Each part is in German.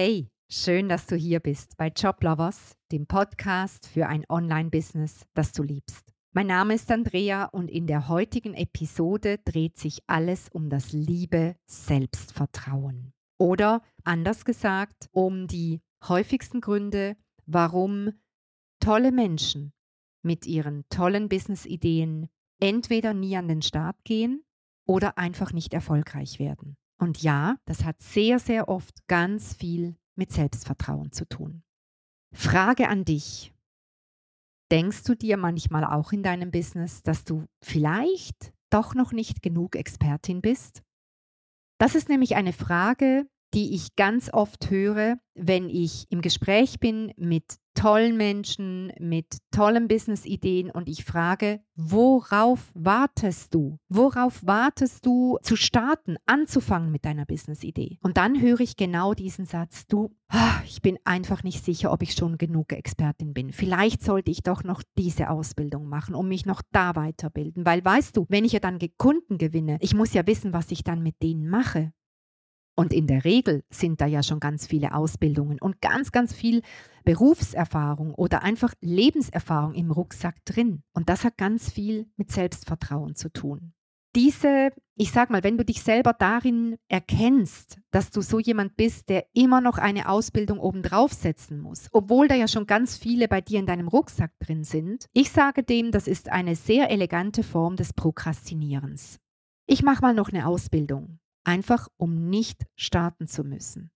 Hey, schön, dass du hier bist bei Joblovers, dem Podcast für ein Online-Business, das du liebst. Mein Name ist Andrea und in der heutigen Episode dreht sich alles um das liebe Selbstvertrauen. Oder anders gesagt, um die häufigsten Gründe, warum tolle Menschen mit ihren tollen Business-Ideen entweder nie an den Start gehen oder einfach nicht erfolgreich werden. Und ja, das hat sehr, sehr oft ganz viel mit Selbstvertrauen zu tun. Frage an dich. Denkst du dir manchmal auch in deinem Business, dass du vielleicht doch noch nicht genug Expertin bist? Das ist nämlich eine Frage, die ich ganz oft höre, wenn ich im Gespräch bin mit tollen Menschen, mit tollen Business-Ideen und ich frage, worauf wartest du? Worauf wartest du zu starten, anzufangen mit deiner Business-Idee? Und dann höre ich genau diesen Satz, du, ah, ich bin einfach nicht sicher, ob ich schon genug Expertin bin. Vielleicht sollte ich doch noch diese Ausbildung machen, um mich noch da weiterbilden, weil weißt du, wenn ich ja dann Kunden gewinne, ich muss ja wissen, was ich dann mit denen mache. Und in der Regel sind da ja schon ganz viele Ausbildungen und ganz, ganz viel Berufserfahrung oder einfach Lebenserfahrung im Rucksack drin. Und das hat ganz viel mit Selbstvertrauen zu tun. Diese, ich sag mal, wenn du dich selber darin erkennst, dass du so jemand bist, der immer noch eine Ausbildung obendrauf setzen muss, obwohl da ja schon ganz viele bei dir in deinem Rucksack drin sind, ich sage dem, das ist eine sehr elegante Form des Prokrastinierens. Ich mache mal noch eine Ausbildung einfach um nicht starten zu müssen.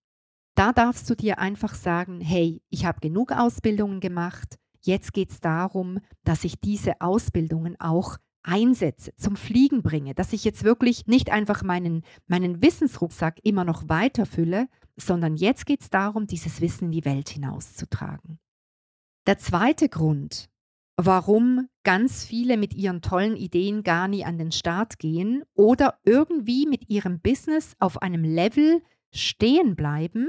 Da darfst du dir einfach sagen, hey, ich habe genug Ausbildungen gemacht, jetzt geht es darum, dass ich diese Ausbildungen auch einsetze, zum Fliegen bringe, dass ich jetzt wirklich nicht einfach meinen, meinen Wissensrucksack immer noch weiterfülle, sondern jetzt geht es darum, dieses Wissen in die Welt hinauszutragen. Der zweite Grund, warum ganz viele mit ihren tollen Ideen gar nie an den Start gehen oder irgendwie mit ihrem Business auf einem Level stehen bleiben,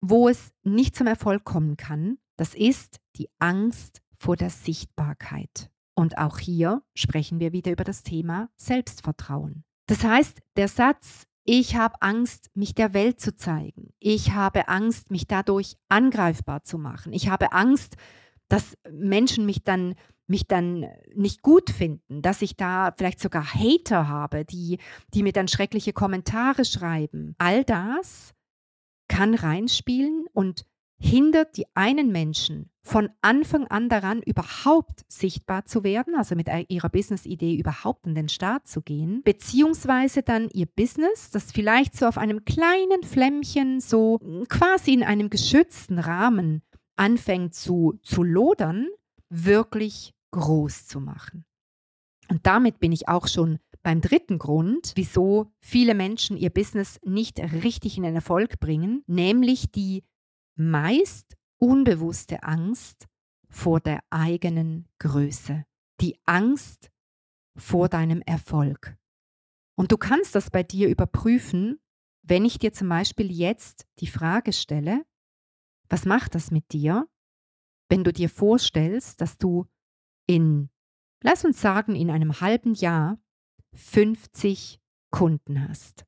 wo es nicht zum Erfolg kommen kann. Das ist die Angst vor der Sichtbarkeit. Und auch hier sprechen wir wieder über das Thema Selbstvertrauen. Das heißt, der Satz, ich habe Angst, mich der Welt zu zeigen. Ich habe Angst, mich dadurch angreifbar zu machen. Ich habe Angst, dass Menschen mich dann mich dann nicht gut finden, dass ich da vielleicht sogar Hater habe, die, die mir dann schreckliche Kommentare schreiben. All das kann reinspielen und hindert die einen Menschen von Anfang an daran, überhaupt sichtbar zu werden, also mit ihrer Business-Idee überhaupt in den Start zu gehen, beziehungsweise dann ihr Business, das vielleicht so auf einem kleinen Flämmchen, so quasi in einem geschützten Rahmen anfängt zu, zu lodern, wirklich groß zu machen. Und damit bin ich auch schon beim dritten Grund, wieso viele Menschen ihr Business nicht richtig in den Erfolg bringen, nämlich die meist unbewusste Angst vor der eigenen Größe, die Angst vor deinem Erfolg. Und du kannst das bei dir überprüfen, wenn ich dir zum Beispiel jetzt die Frage stelle, was macht das mit dir, wenn du dir vorstellst, dass du in, lass uns sagen, in einem halben Jahr 50 Kunden hast?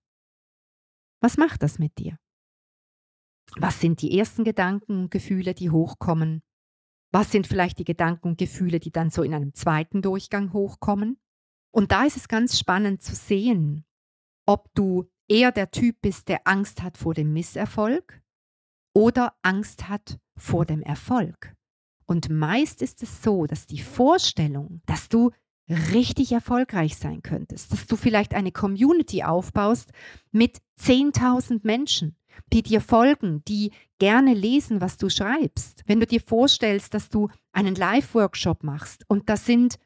Was macht das mit dir? Was sind die ersten Gedanken und Gefühle, die hochkommen? Was sind vielleicht die Gedanken und Gefühle, die dann so in einem zweiten Durchgang hochkommen? Und da ist es ganz spannend zu sehen, ob du eher der Typ bist, der Angst hat vor dem Misserfolg oder Angst hat vor dem Erfolg. Und meist ist es so, dass die Vorstellung, dass du richtig erfolgreich sein könntest, dass du vielleicht eine Community aufbaust mit 10.000 Menschen, die dir folgen, die gerne lesen, was du schreibst. Wenn du dir vorstellst, dass du einen Live-Workshop machst und da sind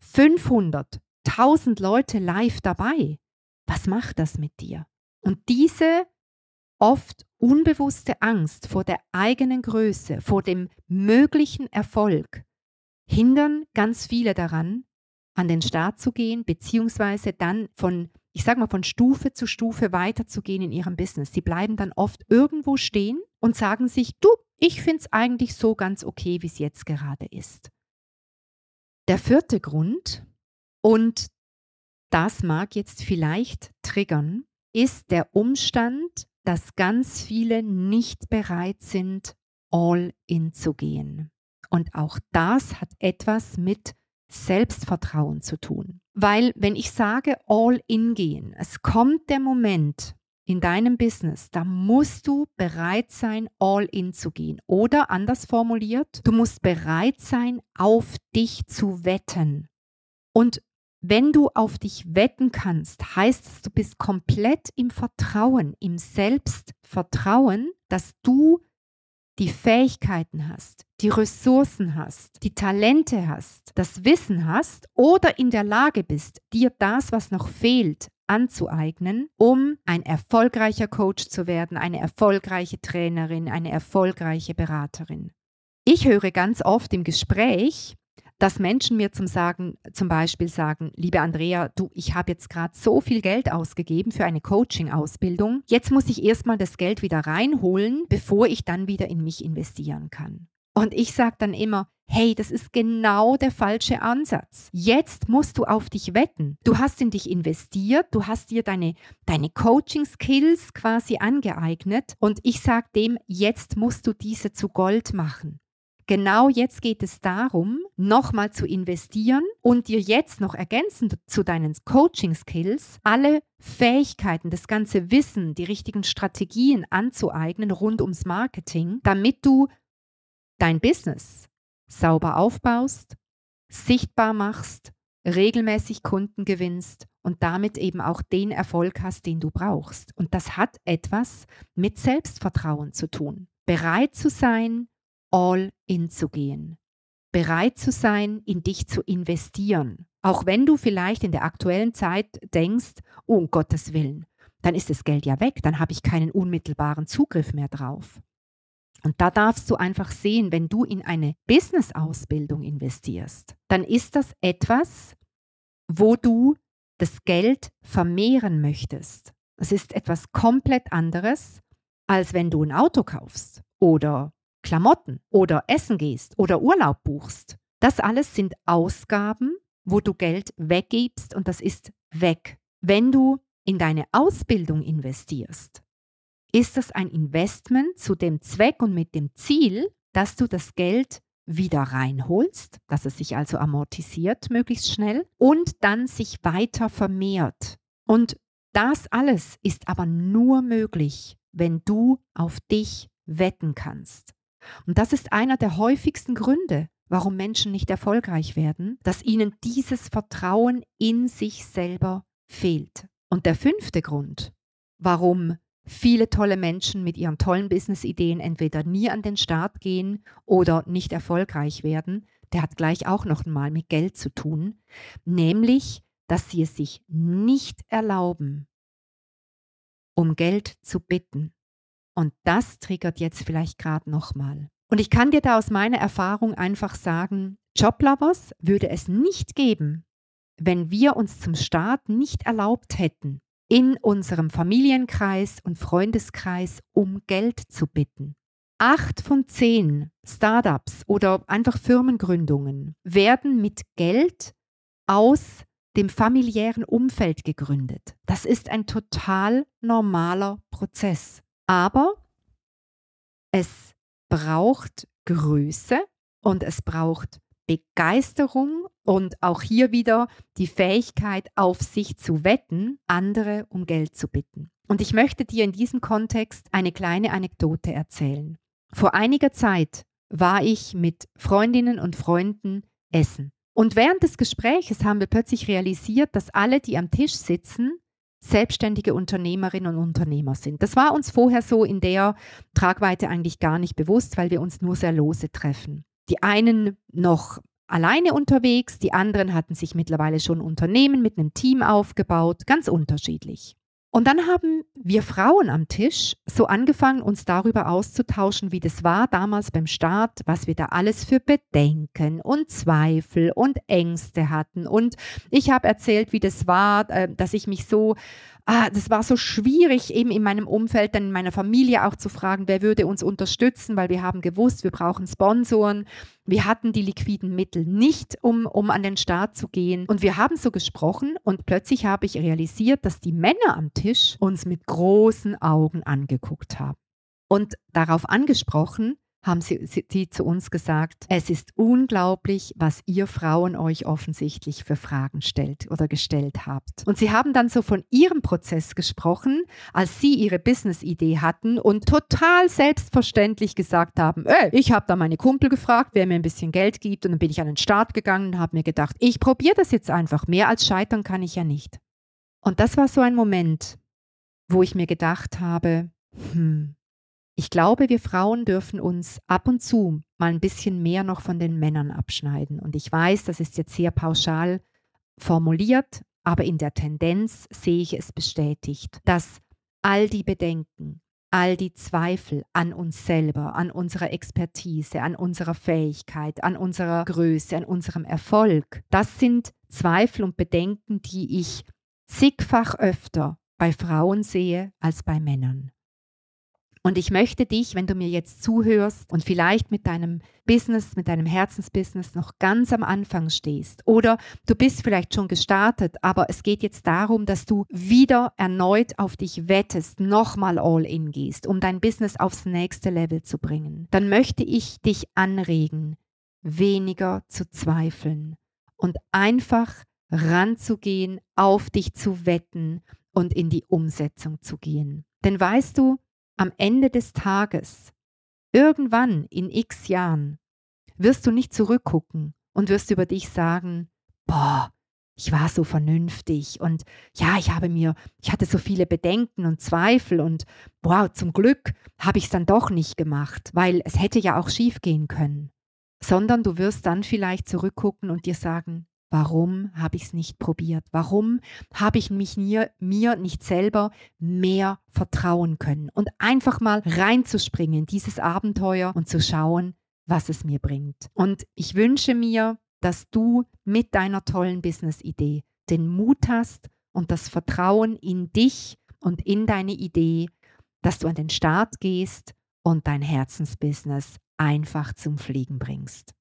500, 1000 Leute live dabei, was macht das mit dir? Und diese oft unbewusste Angst vor der eigenen Größe, vor dem möglichen Erfolg, hindern ganz viele daran, an den Start zu gehen, beziehungsweise dann von, ich sag mal, von Stufe zu Stufe weiterzugehen in ihrem Business. Sie bleiben dann oft irgendwo stehen und sagen sich, du, ich finde es eigentlich so ganz okay, wie es jetzt gerade ist. Der vierte Grund, und das mag jetzt vielleicht triggern, ist der Umstand, dass ganz viele nicht bereit sind, all in zu gehen. Und auch das hat etwas mit Selbstvertrauen zu tun. Weil wenn ich sage all in gehen, es kommt der Moment in deinem Business, da musst du bereit sein, all in zu gehen. Oder anders formuliert, du musst bereit sein, auf dich zu wetten. Und wenn du auf dich wetten kannst, heißt es, du bist komplett im Vertrauen, im Selbstvertrauen, dass du die Fähigkeiten hast, die Ressourcen hast, die Talente hast, das Wissen hast oder in der Lage bist, dir das, was noch fehlt, anzueignen, um ein erfolgreicher Coach zu werden, eine erfolgreiche Trainerin, eine erfolgreiche Beraterin. Ich höre ganz oft im Gespräch, dass Menschen mir zum, sagen, zum Beispiel sagen, liebe Andrea, du, ich habe jetzt gerade so viel Geld ausgegeben für eine Coaching-Ausbildung. Jetzt muss ich erstmal das Geld wieder reinholen, bevor ich dann wieder in mich investieren kann. Und ich sage dann immer, hey, das ist genau der falsche Ansatz. Jetzt musst du auf dich wetten. Du hast in dich investiert, du hast dir deine, deine Coaching-Skills quasi angeeignet und ich sage dem, jetzt musst du diese zu Gold machen. Genau jetzt geht es darum, nochmal zu investieren und dir jetzt noch ergänzend zu deinen Coaching-Skills alle Fähigkeiten, das ganze Wissen, die richtigen Strategien anzueignen rund ums Marketing, damit du dein Business sauber aufbaust, sichtbar machst, regelmäßig Kunden gewinnst und damit eben auch den Erfolg hast, den du brauchst. Und das hat etwas mit Selbstvertrauen zu tun. Bereit zu sein, all in zu gehen. Bereit zu sein, in dich zu investieren. Auch wenn du vielleicht in der aktuellen Zeit denkst, oh um Gottes Willen, dann ist das Geld ja weg, dann habe ich keinen unmittelbaren Zugriff mehr drauf. Und da darfst du einfach sehen, wenn du in eine Business-Ausbildung investierst, dann ist das etwas, wo du das Geld vermehren möchtest. Es ist etwas komplett anderes, als wenn du ein Auto kaufst oder Klamotten oder Essen gehst oder Urlaub buchst. Das alles sind Ausgaben, wo du Geld weggibst und das ist weg. Wenn du in deine Ausbildung investierst, ist das ein Investment zu dem Zweck und mit dem Ziel, dass du das Geld wieder reinholst, dass es sich also amortisiert möglichst schnell und dann sich weiter vermehrt. Und das alles ist aber nur möglich, wenn du auf dich wetten kannst. Und das ist einer der häufigsten Gründe, warum Menschen nicht erfolgreich werden, dass ihnen dieses Vertrauen in sich selber fehlt. Und der fünfte Grund, warum viele tolle Menschen mit ihren tollen Business-Ideen entweder nie an den Start gehen oder nicht erfolgreich werden, der hat gleich auch noch einmal mit Geld zu tun, nämlich, dass sie es sich nicht erlauben, um Geld zu bitten. Und das triggert jetzt vielleicht gerade nochmal. Und ich kann dir da aus meiner Erfahrung einfach sagen, Joblovers würde es nicht geben, wenn wir uns zum Start nicht erlaubt hätten, in unserem Familienkreis und Freundeskreis um Geld zu bitten. Acht von zehn Startups oder einfach Firmengründungen werden mit Geld aus dem familiären Umfeld gegründet. Das ist ein total normaler Prozess. Aber es braucht Größe und es braucht Begeisterung und auch hier wieder die Fähigkeit, auf sich zu wetten, andere um Geld zu bitten. Und ich möchte dir in diesem Kontext eine kleine Anekdote erzählen. Vor einiger Zeit war ich mit Freundinnen und Freunden essen. Und während des Gespräches haben wir plötzlich realisiert, dass alle, die am Tisch sitzen, selbstständige Unternehmerinnen und Unternehmer sind. Das war uns vorher so in der Tragweite eigentlich gar nicht bewusst, weil wir uns nur sehr lose treffen. Die einen noch alleine unterwegs, die anderen hatten sich mittlerweile schon Unternehmen mit einem Team aufgebaut, ganz unterschiedlich. Und dann haben wir Frauen am Tisch so angefangen, uns darüber auszutauschen, wie das war damals beim Start, was wir da alles für Bedenken und Zweifel und Ängste hatten. Und ich habe erzählt, wie das war, äh, dass ich mich so ah, das war so schwierig, eben in meinem Umfeld, dann in meiner Familie auch zu fragen, wer würde uns unterstützen, weil wir haben gewusst, wir brauchen Sponsoren. Wir hatten die liquiden Mittel nicht, um, um an den Start zu gehen. Und wir haben so gesprochen und plötzlich habe ich realisiert, dass die Männer am Tisch uns mit großen Augen angeguckt haben. Und darauf angesprochen, haben sie, sie zu uns gesagt, es ist unglaublich, was ihr Frauen euch offensichtlich für Fragen stellt oder gestellt habt. Und sie haben dann so von ihrem Prozess gesprochen, als sie ihre Business-Idee hatten und total selbstverständlich gesagt haben, ey, ich habe da meine Kumpel gefragt, wer mir ein bisschen Geld gibt und dann bin ich an den Start gegangen und habe mir gedacht, ich probiere das jetzt einfach, mehr als scheitern kann ich ja nicht. Und das war so ein Moment, wo ich mir gedacht habe, hm, ich glaube, wir Frauen dürfen uns ab und zu mal ein bisschen mehr noch von den Männern abschneiden. Und ich weiß, das ist jetzt sehr pauschal formuliert, aber in der Tendenz sehe ich es bestätigt, dass all die Bedenken, all die Zweifel an uns selber, an unserer Expertise, an unserer Fähigkeit, an unserer Größe, an unserem Erfolg, das sind Zweifel und Bedenken, die ich zigfach öfter bei Frauen sehe als bei Männern. Und ich möchte dich, wenn du mir jetzt zuhörst und vielleicht mit deinem Business, mit deinem Herzensbusiness noch ganz am Anfang stehst oder du bist vielleicht schon gestartet, aber es geht jetzt darum, dass du wieder erneut auf dich wettest, nochmal all in gehst, um dein Business aufs nächste Level zu bringen, dann möchte ich dich anregen, weniger zu zweifeln und einfach ranzugehen, auf dich zu wetten und in die Umsetzung zu gehen. Denn weißt du, am Ende des Tages, irgendwann in x Jahren, wirst du nicht zurückgucken und wirst über dich sagen, boah, ich war so vernünftig und ja, ich habe mir, ich hatte so viele Bedenken und Zweifel und wow, zum Glück habe ich es dann doch nicht gemacht, weil es hätte ja auch schief gehen können. Sondern du wirst dann vielleicht zurückgucken und dir sagen, Warum habe ich es nicht probiert? Warum habe ich mich mir, mir nicht selber mehr vertrauen können? Und einfach mal reinzuspringen in dieses Abenteuer und zu schauen, was es mir bringt. Und ich wünsche mir, dass du mit deiner tollen Business-Idee den Mut hast und das Vertrauen in dich und in deine Idee, dass du an den Start gehst und dein Herzensbusiness einfach zum Fliegen bringst.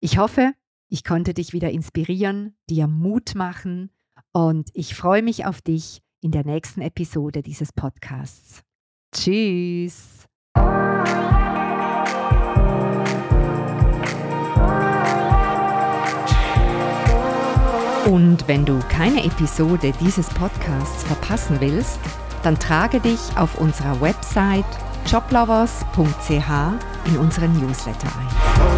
Ich hoffe, ich konnte dich wieder inspirieren, dir Mut machen und ich freue mich auf dich in der nächsten Episode dieses Podcasts. Tschüss! Und wenn du keine Episode dieses Podcasts verpassen willst, dann trage dich auf unserer Website joblovers.ch in unseren Newsletter ein.